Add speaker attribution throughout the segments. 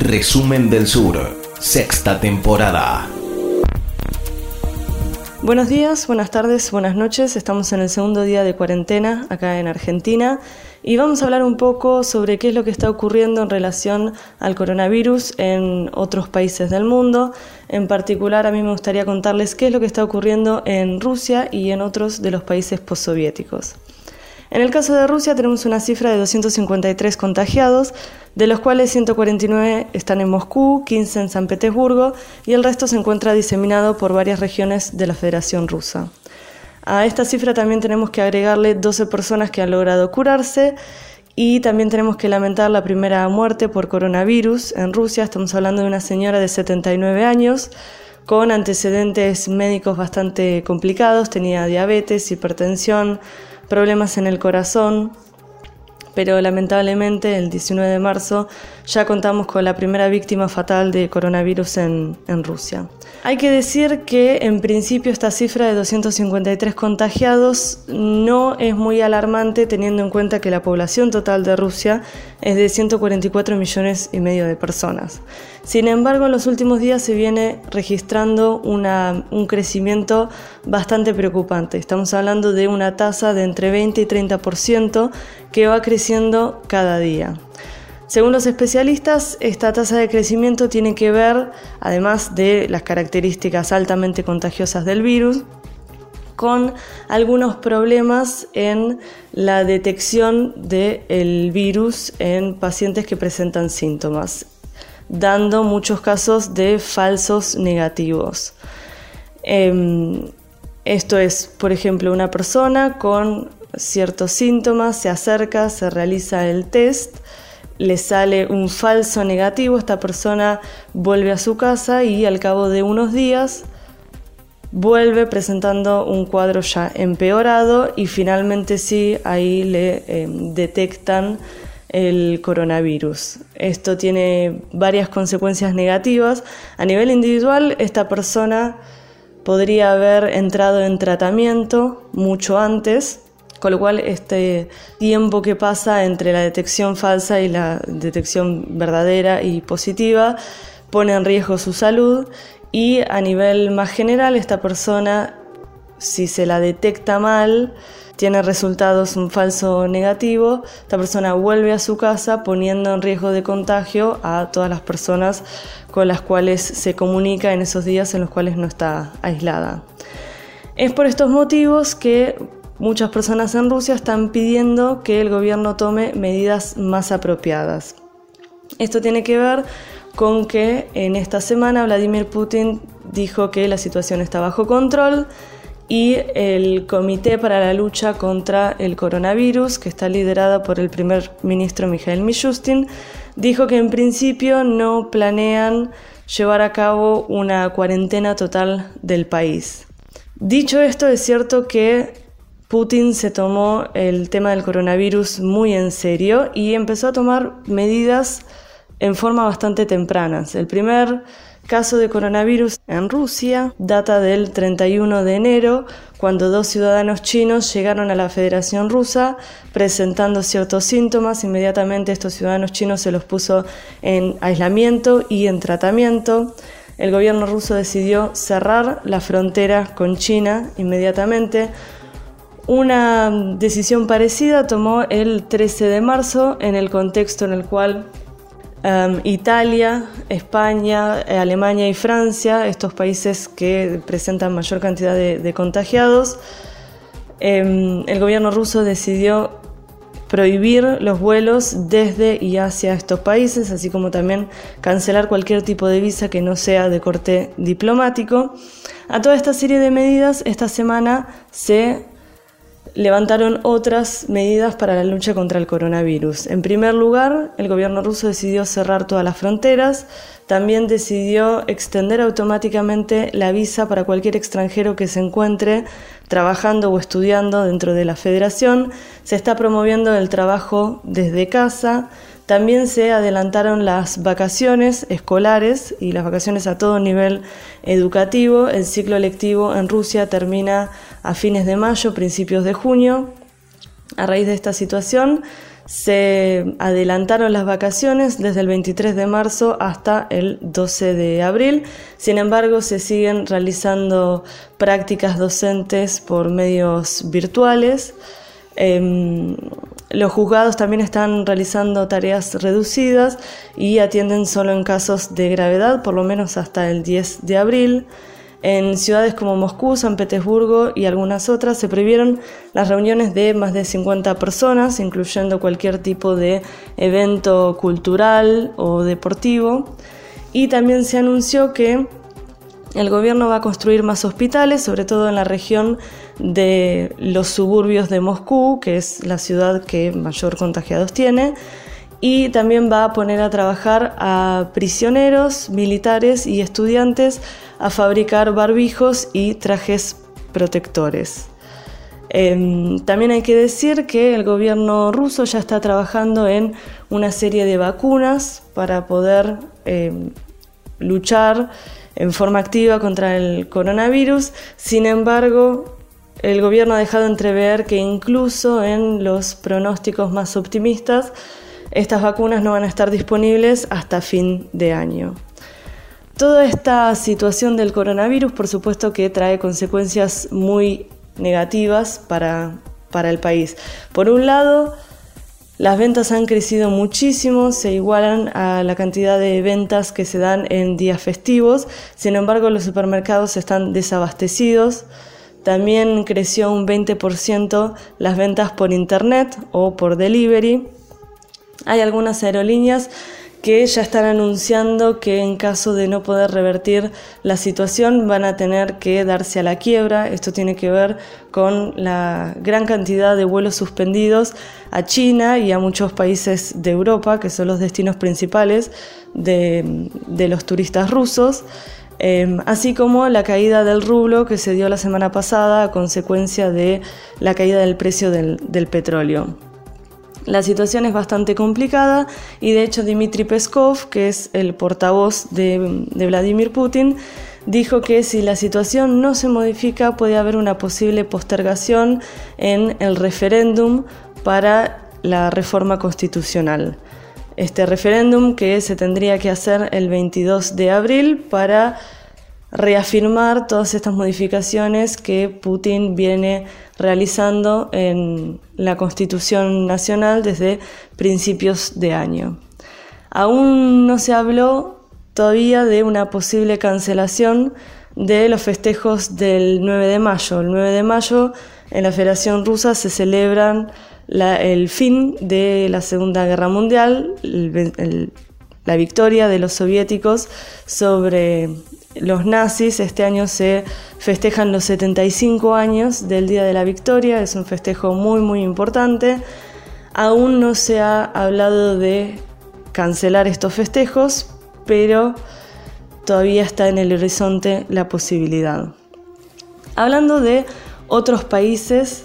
Speaker 1: Resumen del Sur, sexta temporada.
Speaker 2: Buenos días, buenas tardes, buenas noches. Estamos en el segundo día de cuarentena acá en Argentina y vamos a hablar un poco sobre qué es lo que está ocurriendo en relación al coronavirus en otros países del mundo. En particular, a mí me gustaría contarles qué es lo que está ocurriendo en Rusia y en otros de los países postsoviéticos. En el caso de Rusia tenemos una cifra de 253 contagiados, de los cuales 149 están en Moscú, 15 en San Petersburgo y el resto se encuentra diseminado por varias regiones de la Federación Rusa. A esta cifra también tenemos que agregarle 12 personas que han logrado curarse y también tenemos que lamentar la primera muerte por coronavirus en Rusia. Estamos hablando de una señora de 79 años con antecedentes médicos bastante complicados, tenía diabetes, hipertensión, problemas en el corazón, pero lamentablemente el 19 de marzo ya contamos con la primera víctima fatal de coronavirus en, Rusia. Hay que decir que en principio esta cifra de 253 contagiados no es muy alarmante teniendo en cuenta que la población total de Rusia es de 144 millones y medio de personas. Sin embargo, en los últimos días se viene registrando una, un crecimiento bastante preocupante. Estamos hablando de una tasa de entre 20 y 30% que va creciendo cada día. Según los especialistas, esta tasa de crecimiento tiene que ver, además de las características altamente contagiosas del virus, con algunos problemas en la detección del virus en pacientes que presentan síntomas dando muchos casos de falsos negativos. Em, esto es, por ejemplo, una persona con ciertos síntomas se acerca, se realiza el test, le sale un falso negativo, esta persona vuelve a su casa y al cabo de unos días vuelve presentando un cuadro ya empeorado y finalmente sí, ahí le em, detectan el coronavirus. Esto tiene varias consecuencias negativas. A nivel individual, esta persona podría haber entrado en tratamiento mucho antes, con lo cual este tiempo que pasa entre la detección falsa y la detección verdadera y positiva pone en riesgo su salud y a nivel más general esta persona, si se la detecta mal, tiene resultados un falso negativo, esta persona vuelve a su casa poniendo en riesgo de contagio a todas las personas con las cuales se comunica en esos días en los cuales no está aislada. Es por estos motivos que muchas personas en Rusia están pidiendo que el gobierno tome medidas más apropiadas. Esto tiene que ver con que en esta semana Vladimir Putin dijo que la situación está bajo control, y el Comité para la Lucha contra el Coronavirus, que está liderada por el primer ministro Mikhail Mishustin, dijo que en principio no planean llevar a cabo una cuarentena total del país. Dicho esto, es cierto que Putin se tomó el tema del coronavirus muy en serio y empezó a tomar medidas en forma bastante temprana. El primer caso de coronavirus en Rusia data del 31 de enero, cuando dos ciudadanos chinos llegaron a la Federación Rusa presentando ciertos síntomas. Inmediatamente estos ciudadanos chinos se los puso en aislamiento y en tratamiento. El gobierno ruso decidió cerrar la frontera con China inmediatamente. Una decisión parecida tomó el 13 de marzo en el contexto en el cual Em, Italia, España, eh, Alemania y Francia, estos países que presentan mayor cantidad de, contagiados, em, el gobierno ruso decidió prohibir los vuelos desde y hacia estos países, así como también cancelar cualquier tipo de visa que no sea de corte diplomático. A toda esta serie de medidas, esta semana se levantaron otras medidas para la lucha contra el coronavirus. En primer lugar, el gobierno ruso decidió cerrar todas las fronteras, también decidió extender automáticamente la visa para cualquier extranjero que se encuentre trabajando o estudiando dentro de la federación, se está promoviendo el trabajo desde casa, también se adelantaron las vacaciones escolares y las vacaciones a todo nivel educativo. El ciclo lectivo en Rusia termina a fines de mayo, principios de junio. A raíz de esta situación, se adelantaron las vacaciones desde el 23 de marzo hasta el 12 de abril. Sin embargo, se siguen realizando prácticas docentes por medios virtuales. Em, los juzgados también están realizando tareas reducidas y atienden solo en casos de gravedad, por lo menos hasta el 10 de abril. En ciudades como Moscú, San Petersburgo y algunas otras se prohibieron las reuniones de más de 50 personas, incluyendo cualquier tipo de evento cultural o deportivo. Y también se anunció que el gobierno va a construir más hospitales, sobre todo en la región de los suburbios de Moscú, que es la ciudad que mayor contagiados tiene y también va a poner a trabajar a prisioneros, militares y estudiantes a fabricar barbijos y trajes protectores. Em, también hay que decir que el gobierno ruso ya está trabajando en una serie de vacunas para poder em, luchar en forma activa contra el coronavirus. Sin embargo, el gobierno ha dejado entrever que incluso en los pronósticos más optimistas, estas vacunas no van a estar disponibles hasta fin de año. Toda esta situación del coronavirus, por supuesto que trae consecuencias muy negativas para, el país. Por un lado, las ventas han crecido muchísimo, se igualan a la cantidad de ventas que se dan en días festivos, sin embargo los supermercados están desabastecidos. También creció un 20% las ventas por internet o por delivery. Hay algunas aerolíneas que ya están anunciando que en caso de no poder revertir la situación van a tener que darse a la quiebra. Esto tiene que ver con la gran cantidad de vuelos suspendidos a China y a muchos países de Europa, que son los destinos principales de, los turistas rusos. Em, así como la caída del rublo que se dio la semana pasada a consecuencia de la caída del precio del petróleo. La situación es bastante complicada y de hecho Dmitry Peskov, que es el portavoz de, Vladimir Putin, dijo que si la situación no se modifica puede haber una posible postergación en el referéndum para la reforma constitucional. Este referéndum que se tendría que hacer el 22 de abril para reafirmar todas estas modificaciones que Putin viene realizando en la Constitución Nacional desde principios de año. Aún no se habló todavía de una posible cancelación de los festejos del 9 de mayo. El 9 de mayo en la Federación Rusa se celebran el fin de la Segunda Guerra Mundial, la victoria de los soviéticos sobre los nazis. Este año se festejan los 75 años del Día de la Victoria, es un festejo muy muy importante. Aún no se ha hablado de cancelar estos festejos, pero todavía está en el horizonte la posibilidad. Hablando de otros países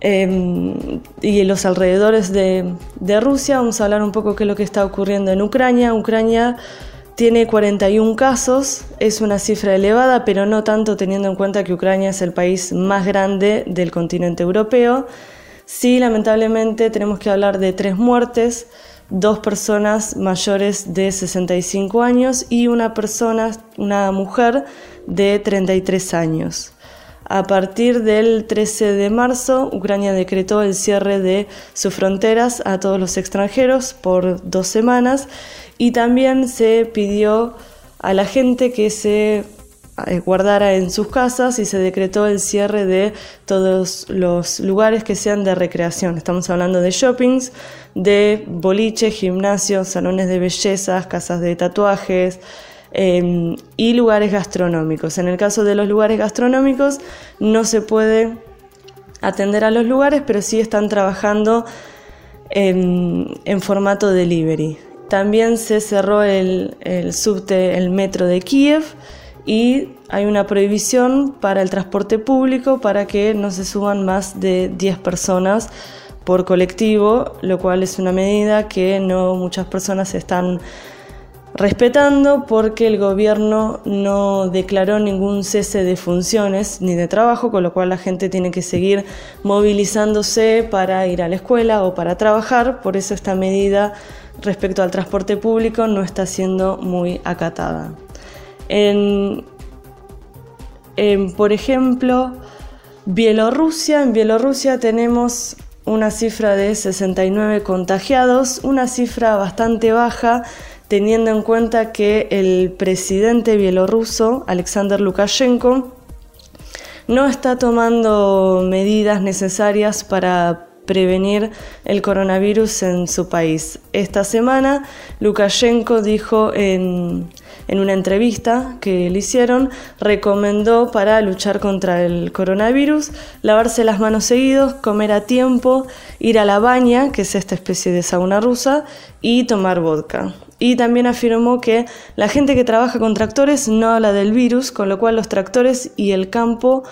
Speaker 2: em, y los alrededores de, de Rusia, vamos a hablar un poco qué es lo que está ocurriendo en Ucrania. Ucrania tiene 41 casos, es una cifra elevada, pero no tanto teniendo en cuenta que Ucrania es el país más grande del continente europeo. Sí, lamentablemente tenemos que hablar de tres muertes, dos personas mayores de 65 años y una persona, una mujer de 33 años. A partir del 13 de marzo, Ucrania decretó el cierre de sus fronteras a todos los extranjeros por dos semanas y también se pidió a la gente que se eh, guardara en sus casas y se decretó el cierre de todos los lugares que sean de recreación. Estamos hablando de shoppings, de boliches, gimnasios, salones de bellezas, casas de tatuajes em, y lugares gastronómicos. En el caso de los lugares gastronómicos no se puede atender a los lugares, pero sí están trabajando en, en formato delivery. También se cerró el, el metro de Kiev y hay una prohibición para el transporte público para que no se suban más de 10 personas por colectivo, lo cual es una medida que no muchas personas están respetando porque el gobierno no declaró ningún cese de funciones ni de trabajo, con lo cual la gente tiene que seguir movilizándose para ir a la escuela o para trabajar, por eso esta medida respecto al transporte público no está siendo muy acatada. por ejemplo, Bielorrusia, en Bielorrusia tenemos una cifra de 69 contagiados, una cifra bastante baja teniendo en cuenta que el presidente bielorruso, Alexander Lukashenko, no está tomando medidas necesarias para prevenir el coronavirus en su país. Esta semana Lukashenko dijo en, en, una entrevista que le hicieron, recomendó para luchar contra el coronavirus lavarse las manos seguidos, comer a tiempo, ir a la baña, que es esta especie de sauna rusa, y tomar vodka. Y también afirmó que la gente que trabaja con tractores no habla del virus, con lo cual los tractores y el campo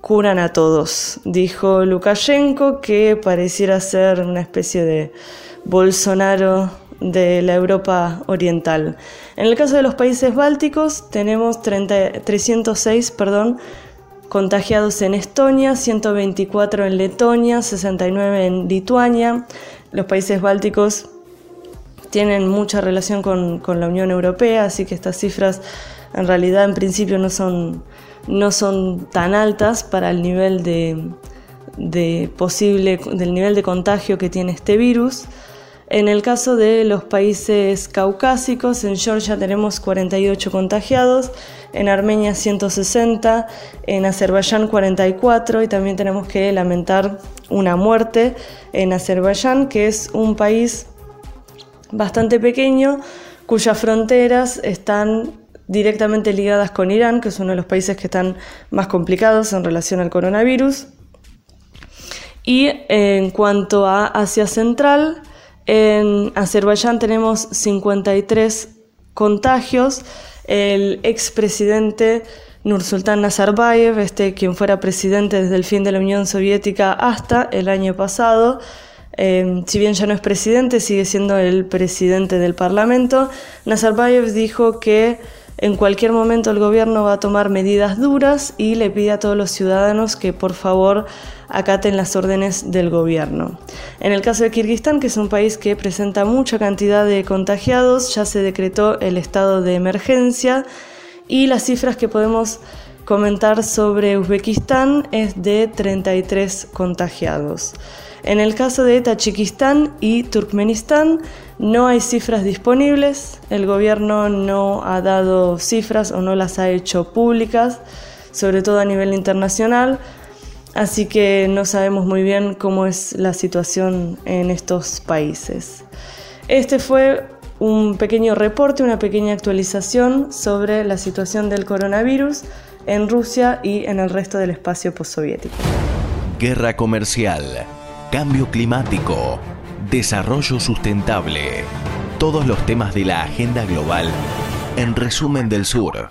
Speaker 2: curan a todos. Dijo Lukashenko que pareciera ser una especie de Bolsonaro de la Europa Oriental. En el caso de los países bálticos tenemos 306 perdón, contagiados en Estonia, 124 en Letonia, 69 en Lituania. Los países bálticos tienen mucha relación con, con la Unión Europea, así que estas cifras en realidad en principio no son no son tan altas para el nivel de, posible, del nivel de contagio que tiene este virus. En el caso de los países caucásicos, en Georgia tenemos 48 contagiados, en Armenia 160, en Azerbaiyán 44 y también tenemos que lamentar una muerte en Azerbaiyán, que es un país bastante pequeño cuyas fronteras están directamente ligadas con Irán, que es uno de los países que están más complicados en relación al coronavirus. Y en cuanto a Asia Central, en Azerbaiyán tenemos 53 contagios. El expresidente Nursultán Nazarbayev, este quien fuera presidente desde el fin de la Unión Soviética hasta el año pasado, eh, si bien ya no es presidente, sigue siendo el presidente del Parlamento. Nazarbayev dijo que en cualquier momento el gobierno va a tomar medidas duras y le pide a todos los ciudadanos que por favor acaten las órdenes del gobierno. En el caso de Kirguistán, que es un país que presenta mucha cantidad de contagiados, ya se decretó el estado de emergencia y las cifras que podemos comentar sobre Uzbekistán es de 33 contagiados. En el caso de Tayikistán y Turkmenistán no hay cifras disponibles, el gobierno no ha dado cifras o no las ha hecho públicas, sobre todo a nivel internacional, así que no sabemos muy bien cómo es la situación en estos países. Este fue un pequeño reporte, una pequeña actualización sobre la situación del coronavirus en Rusia y en el resto del espacio postsoviético.
Speaker 1: Guerra comercial cambio climático, desarrollo sustentable, todos los temas de la agenda global en resumen del sur.